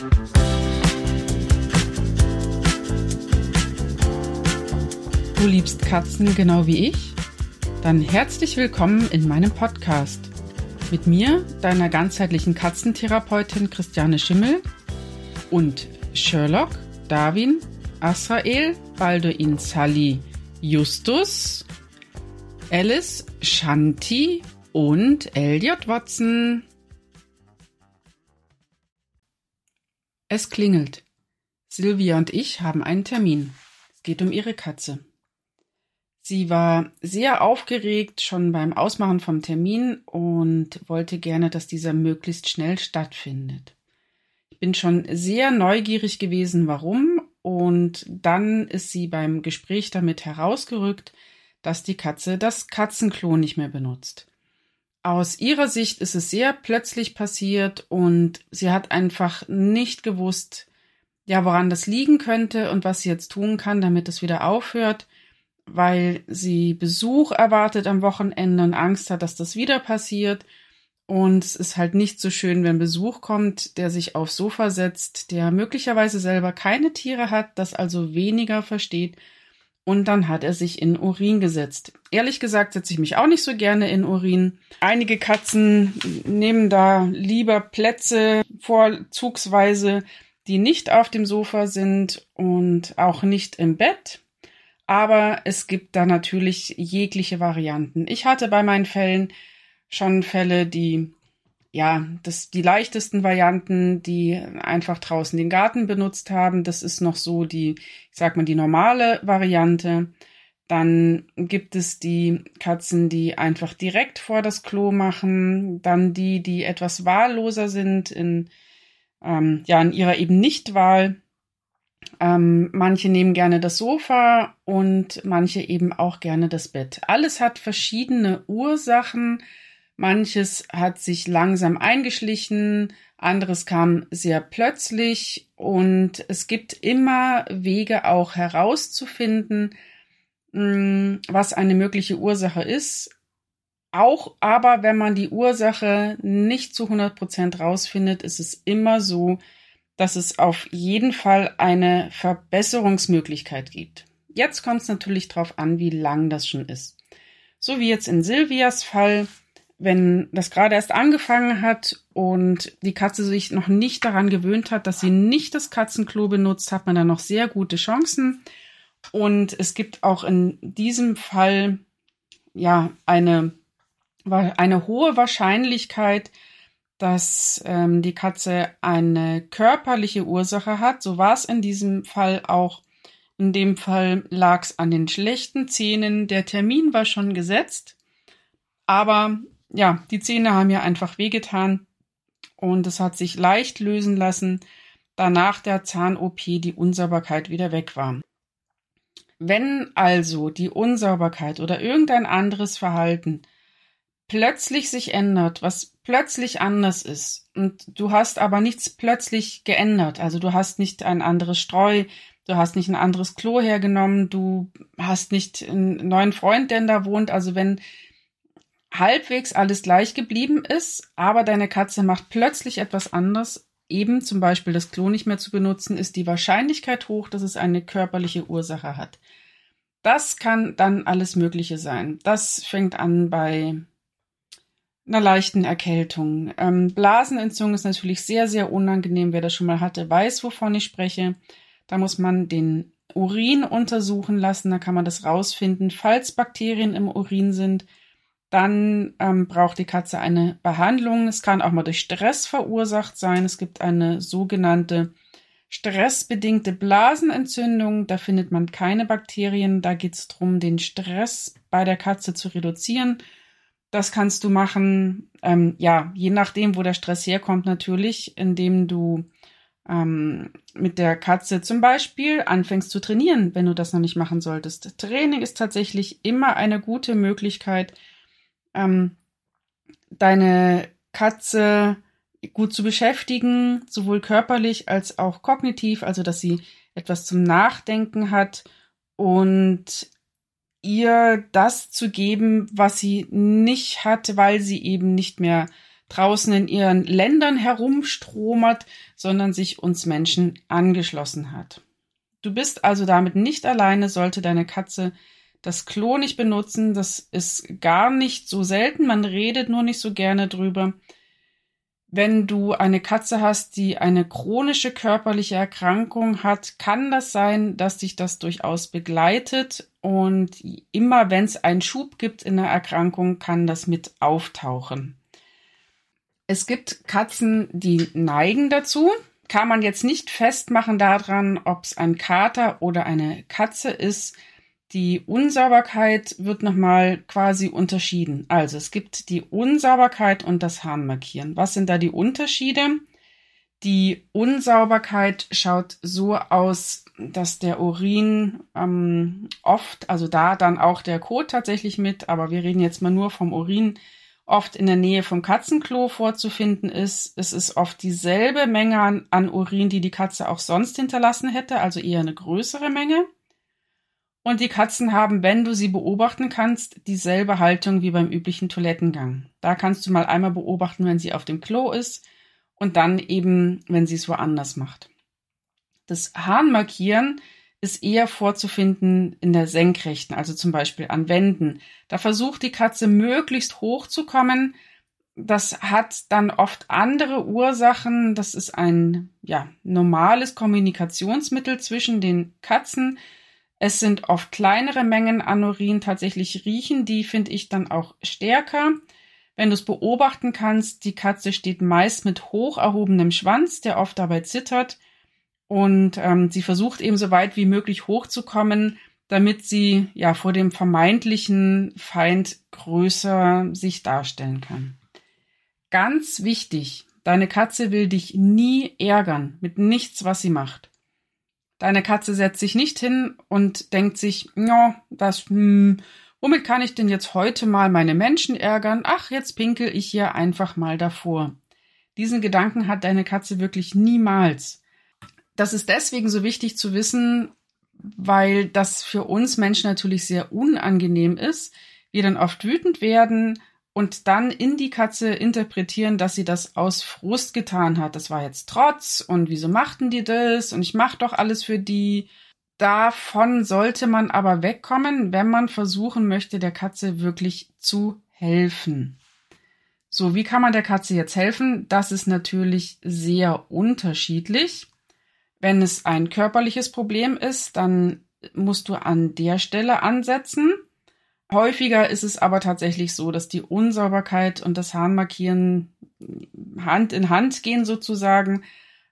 Du liebst Katzen genau wie ich? Dann herzlich willkommen in meinem Podcast. Mit mir, deiner ganzheitlichen Katzentherapeutin Christiane Schimmel und Sherlock, Darwin, Asrael, Balduin Sally, Justus, Alice, Shanti und Elliot Watson. Es klingelt. Sylvia und ich haben einen Termin. Es geht um ihre Katze. Sie war sehr aufgeregt schon beim Ausmachen vom Termin und wollte gerne, dass dieser möglichst schnell stattfindet. Ich bin schon sehr neugierig gewesen, warum, und dann ist sie beim Gespräch damit herausgerückt, dass die Katze das Katzenklo nicht mehr benutzt. Aus ihrer Sicht ist es sehr plötzlich passiert und sie hat einfach nicht gewusst, ja, woran das liegen könnte und was sie jetzt tun kann, damit es wieder aufhört weil sie Besuch erwartet am Wochenende und Angst hat, dass das wieder passiert. Und es ist halt nicht so schön, wenn Besuch kommt, der sich aufs Sofa setzt, der möglicherweise selber keine Tiere hat, das also weniger versteht. Und dann hat er sich in Urin gesetzt. Ehrlich gesagt setze ich mich auch nicht so gerne in Urin. Einige Katzen nehmen da lieber Plätze vorzugsweise, die nicht auf dem Sofa sind und auch nicht im Bett. Aber es gibt da natürlich jegliche Varianten. Ich hatte bei meinen Fällen schon Fälle, die ja, das, die leichtesten Varianten, die einfach draußen den Garten benutzt haben. Das ist noch so die, ich sag mal, die normale Variante. Dann gibt es die Katzen, die einfach direkt vor das Klo machen. Dann die, die etwas wahlloser sind in, ähm, ja, in ihrer eben Nichtwahl. Ähm, manche nehmen gerne das Sofa und manche eben auch gerne das Bett. Alles hat verschiedene Ursachen. Manches hat sich langsam eingeschlichen, anderes kam sehr plötzlich und es gibt immer Wege auch herauszufinden, mm, was eine mögliche Ursache ist. Auch aber, wenn man die Ursache nicht zu 100 Prozent rausfindet, ist es immer so, dass es auf jeden Fall eine Verbesserungsmöglichkeit gibt. Jetzt kommt es natürlich darauf an, wie lang das schon ist. So wie jetzt in Silvias Fall, wenn das gerade erst angefangen hat und die Katze sich noch nicht daran gewöhnt hat, dass sie nicht das Katzenklo benutzt, hat man da noch sehr gute Chancen. Und es gibt auch in diesem Fall ja eine, eine hohe Wahrscheinlichkeit, dass ähm, die Katze eine körperliche Ursache hat. So war es in diesem Fall auch. In dem Fall lag es an den schlechten Zähnen. Der Termin war schon gesetzt, aber ja, die Zähne haben ja einfach wehgetan und es hat sich leicht lösen lassen, da nach der Zahn-OP die Unsauberkeit wieder weg war. Wenn also die Unsauberkeit oder irgendein anderes Verhalten plötzlich sich ändert, was plötzlich anders ist und du hast aber nichts plötzlich geändert, also du hast nicht ein anderes Streu, du hast nicht ein anderes Klo hergenommen, du hast nicht einen neuen Freund, der da wohnt, also wenn halbwegs alles gleich geblieben ist, aber deine Katze macht plötzlich etwas anderes, eben zum Beispiel das Klo nicht mehr zu benutzen, ist die Wahrscheinlichkeit hoch, dass es eine körperliche Ursache hat. Das kann dann alles Mögliche sein. Das fängt an bei einer leichten Erkältung. Ähm, Blasenentzündung ist natürlich sehr, sehr unangenehm. Wer das schon mal hatte, weiß, wovon ich spreche. Da muss man den Urin untersuchen lassen, da kann man das rausfinden. Falls Bakterien im Urin sind, dann ähm, braucht die Katze eine Behandlung. Es kann auch mal durch Stress verursacht sein. Es gibt eine sogenannte stressbedingte Blasenentzündung. Da findet man keine Bakterien. Da geht es darum, den Stress bei der Katze zu reduzieren. Das kannst du machen, ähm, ja, je nachdem, wo der Stress herkommt, natürlich, indem du ähm, mit der Katze zum Beispiel anfängst zu trainieren, wenn du das noch nicht machen solltest. Training ist tatsächlich immer eine gute Möglichkeit, ähm, deine Katze gut zu beschäftigen, sowohl körperlich als auch kognitiv, also dass sie etwas zum Nachdenken hat und ihr das zu geben, was sie nicht hat, weil sie eben nicht mehr draußen in ihren Ländern herumstromert, sondern sich uns Menschen angeschlossen hat. Du bist also damit nicht alleine, sollte deine Katze das Klo nicht benutzen. Das ist gar nicht so selten, man redet nur nicht so gerne drüber. Wenn du eine Katze hast, die eine chronische körperliche Erkrankung hat, kann das sein, dass dich das durchaus begleitet und immer wenn es einen Schub gibt in der Erkrankung, kann das mit auftauchen. Es gibt Katzen, die neigen dazu. Kann man jetzt nicht festmachen daran, ob es ein Kater oder eine Katze ist. Die Unsauberkeit wird nochmal quasi unterschieden. Also es gibt die Unsauberkeit und das Harnmarkieren. Was sind da die Unterschiede? Die Unsauberkeit schaut so aus, dass der Urin ähm, oft, also da dann auch der Kot tatsächlich mit, aber wir reden jetzt mal nur vom Urin, oft in der Nähe vom Katzenklo vorzufinden ist. Es ist oft dieselbe Menge an, an Urin, die die Katze auch sonst hinterlassen hätte, also eher eine größere Menge. Und die Katzen haben, wenn du sie beobachten kannst, dieselbe Haltung wie beim üblichen Toilettengang. Da kannst du mal einmal beobachten, wenn sie auf dem Klo ist und dann eben, wenn sie es woanders macht. Das Harnmarkieren ist eher vorzufinden in der Senkrechten, also zum Beispiel an Wänden. Da versucht die Katze möglichst hoch zu kommen. Das hat dann oft andere Ursachen. Das ist ein ja, normales Kommunikationsmittel zwischen den Katzen. Es sind oft kleinere Mengen an Urin tatsächlich riechen, die finde ich dann auch stärker. Wenn du es beobachten kannst, die Katze steht meist mit hoch erhobenem Schwanz, der oft dabei zittert. Und ähm, sie versucht eben so weit wie möglich hochzukommen, damit sie ja vor dem vermeintlichen Feind größer sich darstellen kann. Ganz wichtig, deine Katze will dich nie ärgern mit nichts, was sie macht. Deine Katze setzt sich nicht hin und denkt sich, ja, das, hm, womit kann ich denn jetzt heute mal meine Menschen ärgern? Ach, jetzt pinkel ich hier einfach mal davor. Diesen Gedanken hat deine Katze wirklich niemals. Das ist deswegen so wichtig zu wissen, weil das für uns Menschen natürlich sehr unangenehm ist. Wir dann oft wütend werden und dann in die Katze interpretieren, dass sie das aus Frust getan hat. Das war jetzt Trotz und wieso machten die das und ich mach doch alles für die. Davon sollte man aber wegkommen, wenn man versuchen möchte, der Katze wirklich zu helfen. So, wie kann man der Katze jetzt helfen? Das ist natürlich sehr unterschiedlich. Wenn es ein körperliches Problem ist, dann musst du an der Stelle ansetzen. Häufiger ist es aber tatsächlich so, dass die Unsauberkeit und das Harnmarkieren Hand in Hand gehen sozusagen.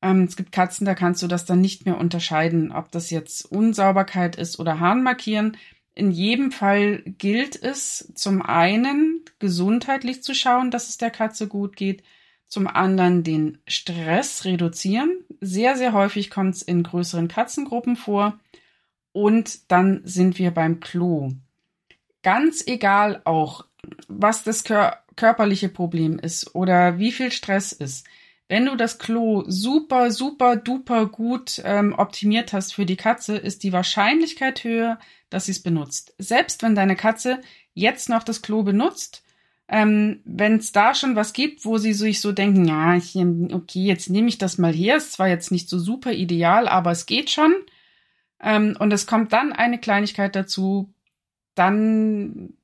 Ähm, es gibt Katzen, da kannst du das dann nicht mehr unterscheiden, ob das jetzt Unsauberkeit ist oder Harnmarkieren. In jedem Fall gilt es zum einen gesundheitlich zu schauen, dass es der Katze gut geht, zum anderen den Stress reduzieren. Sehr, sehr häufig kommt es in größeren Katzengruppen vor. Und dann sind wir beim Klo ganz egal auch, was das kör körperliche Problem ist oder wie viel Stress ist. Wenn du das Klo super, super, duper gut ähm, optimiert hast für die Katze, ist die Wahrscheinlichkeit höher, dass sie es benutzt. Selbst wenn deine Katze jetzt noch das Klo benutzt, ähm, wenn es da schon was gibt, wo sie sich so denken, ja, ich, okay, jetzt nehme ich das mal her, ist zwar jetzt nicht so super ideal, aber es geht schon. Ähm, und es kommt dann eine Kleinigkeit dazu, dann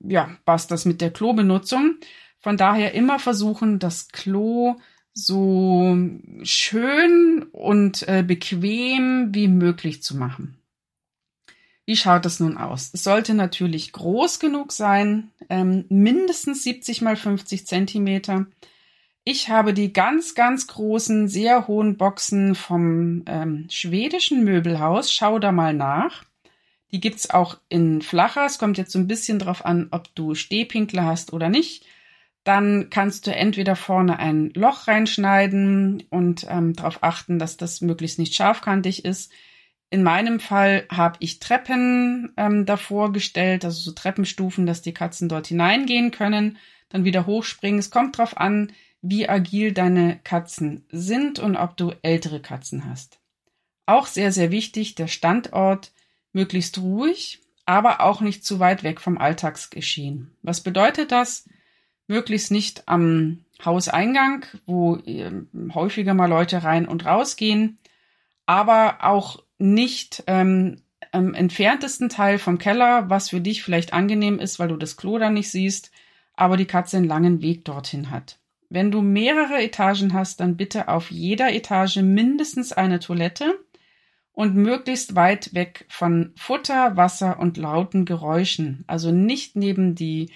ja, passt das mit der Klobenutzung. Von daher immer versuchen, das Klo so schön und äh, bequem wie möglich zu machen. Wie schaut das nun aus? Es sollte natürlich groß genug sein, ähm, mindestens 70 mal 50 Zentimeter. Ich habe die ganz, ganz großen, sehr hohen Boxen vom ähm, schwedischen Möbelhaus. Schau da mal nach. Die gibt's auch in flacher. Es kommt jetzt so ein bisschen drauf an, ob du Stehpinkler hast oder nicht. Dann kannst du entweder vorne ein Loch reinschneiden und ähm, darauf achten, dass das möglichst nicht scharfkantig ist. In meinem Fall habe ich Treppen ähm, davor gestellt, also so Treppenstufen, dass die Katzen dort hineingehen können, dann wieder hochspringen. Es kommt drauf an, wie agil deine Katzen sind und ob du ältere Katzen hast. Auch sehr, sehr wichtig, der Standort möglichst ruhig, aber auch nicht zu weit weg vom Alltagsgeschehen. Was bedeutet das? möglichst nicht am Hauseingang, wo äh, häufiger mal Leute rein und rausgehen, aber auch nicht ähm, im entferntesten Teil vom Keller, was für dich vielleicht angenehm ist, weil du das Klo dann nicht siehst, aber die Katze einen langen Weg dorthin hat. Wenn du mehrere Etagen hast, dann bitte auf jeder Etage mindestens eine Toilette und möglichst weit weg von Futter, Wasser und lauten Geräuschen. Also nicht neben die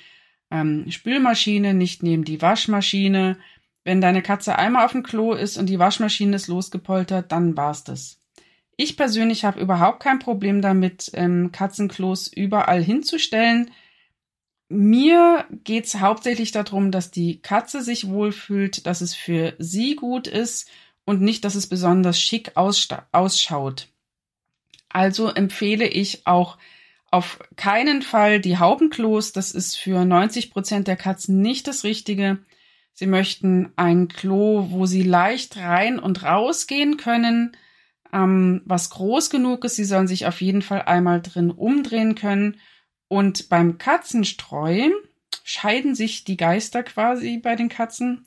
ähm, Spülmaschine, nicht neben die Waschmaschine. Wenn deine Katze einmal auf dem Klo ist und die Waschmaschine ist losgepoltert, dann war's das. Ich persönlich habe überhaupt kein Problem damit, ähm, Katzenklos überall hinzustellen. Mir geht's hauptsächlich darum, dass die Katze sich wohlfühlt, dass es für sie gut ist und nicht, dass es besonders schick ausschaut. Also empfehle ich auch auf keinen Fall die Haubenklos. Das ist für 90 Prozent der Katzen nicht das Richtige. Sie möchten ein Klo, wo sie leicht rein und raus gehen können, ähm, was groß genug ist. Sie sollen sich auf jeden Fall einmal drin umdrehen können und beim Katzenstreu scheiden sich die Geister quasi bei den Katzen.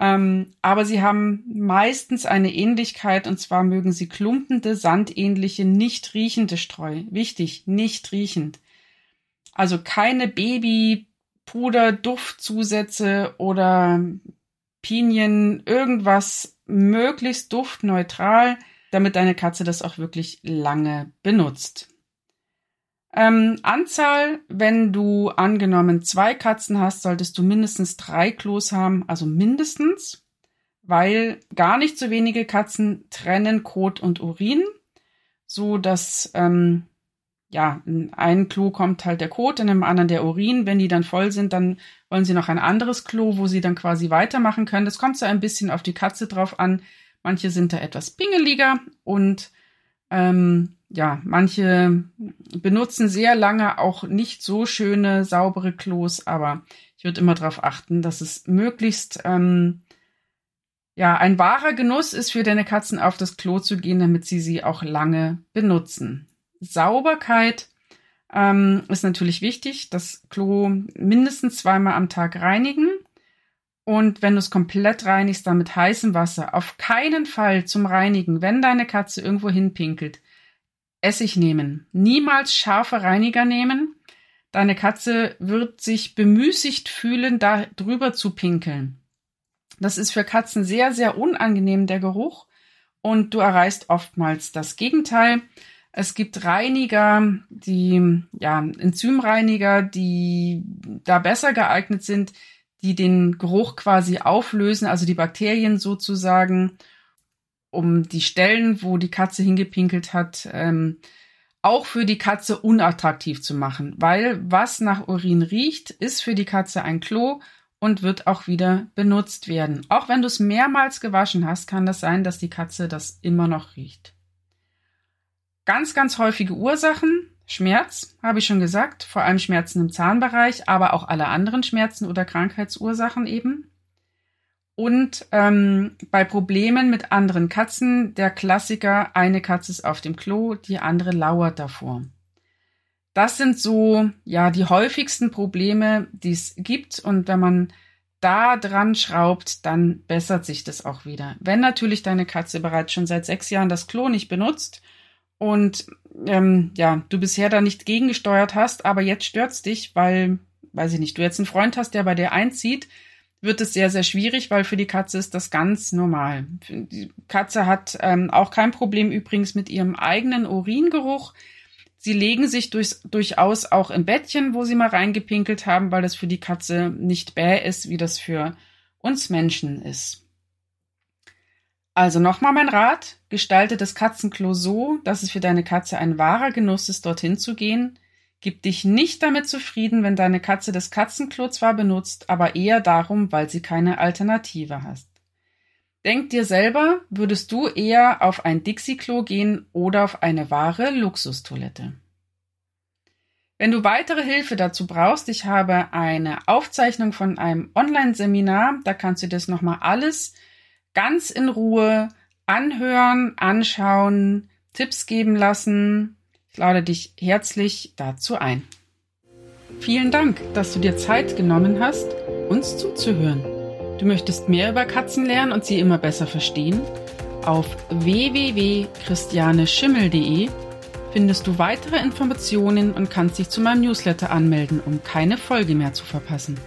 Ähm, aber sie haben meistens eine Ähnlichkeit und zwar mögen sie klumpende, sandähnliche, nicht riechende Streu. Wichtig, nicht riechend. Also keine Babypuder, Duftzusätze oder Pinien, irgendwas möglichst duftneutral, damit deine Katze das auch wirklich lange benutzt. Ähm, Anzahl, wenn du angenommen zwei Katzen hast, solltest du mindestens drei Klos haben, also mindestens, weil gar nicht so wenige Katzen trennen Kot und Urin, so dass ähm, ja in einem Klo kommt halt der Kot, in einem anderen der Urin. Wenn die dann voll sind, dann wollen sie noch ein anderes Klo, wo sie dann quasi weitermachen können. Das kommt so ein bisschen auf die Katze drauf an. Manche sind da etwas pingeliger und ähm, ja, manche benutzen sehr lange auch nicht so schöne, saubere Klos, aber ich würde immer darauf achten, dass es möglichst ähm, ja ein wahrer Genuss ist für deine Katzen auf das Klo zu gehen, damit sie sie auch lange benutzen. Sauberkeit ähm, ist natürlich wichtig. Das Klo mindestens zweimal am Tag reinigen. Und wenn du es komplett reinigst, dann mit heißem Wasser. Auf keinen Fall zum Reinigen, wenn deine Katze irgendwo hinpinkelt, Essig nehmen. Niemals scharfe Reiniger nehmen. Deine Katze wird sich bemüßigt fühlen, da drüber zu pinkeln. Das ist für Katzen sehr, sehr unangenehm, der Geruch. Und du erreichst oftmals das Gegenteil. Es gibt Reiniger, die, ja, Enzymreiniger, die da besser geeignet sind, die den Geruch quasi auflösen, also die Bakterien sozusagen um die Stellen, wo die Katze hingepinkelt hat, ähm, auch für die Katze unattraktiv zu machen. Weil was nach Urin riecht, ist für die Katze ein Klo und wird auch wieder benutzt werden. Auch wenn du es mehrmals gewaschen hast, kann das sein, dass die Katze das immer noch riecht. Ganz, ganz häufige Ursachen. Schmerz, habe ich schon gesagt, vor allem Schmerzen im Zahnbereich, aber auch alle anderen Schmerzen oder Krankheitsursachen eben. Und ähm, bei Problemen mit anderen Katzen, der Klassiker, eine Katze ist auf dem Klo, die andere lauert davor. Das sind so, ja, die häufigsten Probleme, die es gibt. Und wenn man da dran schraubt, dann bessert sich das auch wieder. Wenn natürlich deine Katze bereits schon seit sechs Jahren das Klo nicht benutzt und ähm, ja, du bisher da nicht gegengesteuert hast, aber jetzt stört's dich, weil, weiß ich nicht, du jetzt einen Freund hast, der bei dir einzieht, wird es sehr, sehr schwierig, weil für die Katze ist das ganz normal. Die Katze hat ähm, auch kein Problem übrigens mit ihrem eigenen Uringeruch. Sie legen sich durch, durchaus auch im Bettchen, wo sie mal reingepinkelt haben, weil das für die Katze nicht bäh ist, wie das für uns Menschen ist. Also nochmal mein Rat, gestalte das Katzenklo so, dass es für deine Katze ein wahrer Genuss ist, dorthin zu gehen. Gib dich nicht damit zufrieden, wenn deine Katze das Katzenklo zwar benutzt, aber eher darum, weil sie keine Alternative hast. Denk dir selber, würdest du eher auf ein Dixie-Klo gehen oder auf eine wahre Luxustoilette? Wenn du weitere Hilfe dazu brauchst, ich habe eine Aufzeichnung von einem Online-Seminar, da kannst du das nochmal alles ganz in Ruhe anhören, anschauen, Tipps geben lassen, ich lade dich herzlich dazu ein. Vielen Dank, dass du dir Zeit genommen hast uns zuzuhören. Du möchtest mehr über Katzen lernen und sie immer besser verstehen? Auf www.christianeschimmel.de findest du weitere Informationen und kannst dich zu meinem Newsletter anmelden, um keine Folge mehr zu verpassen.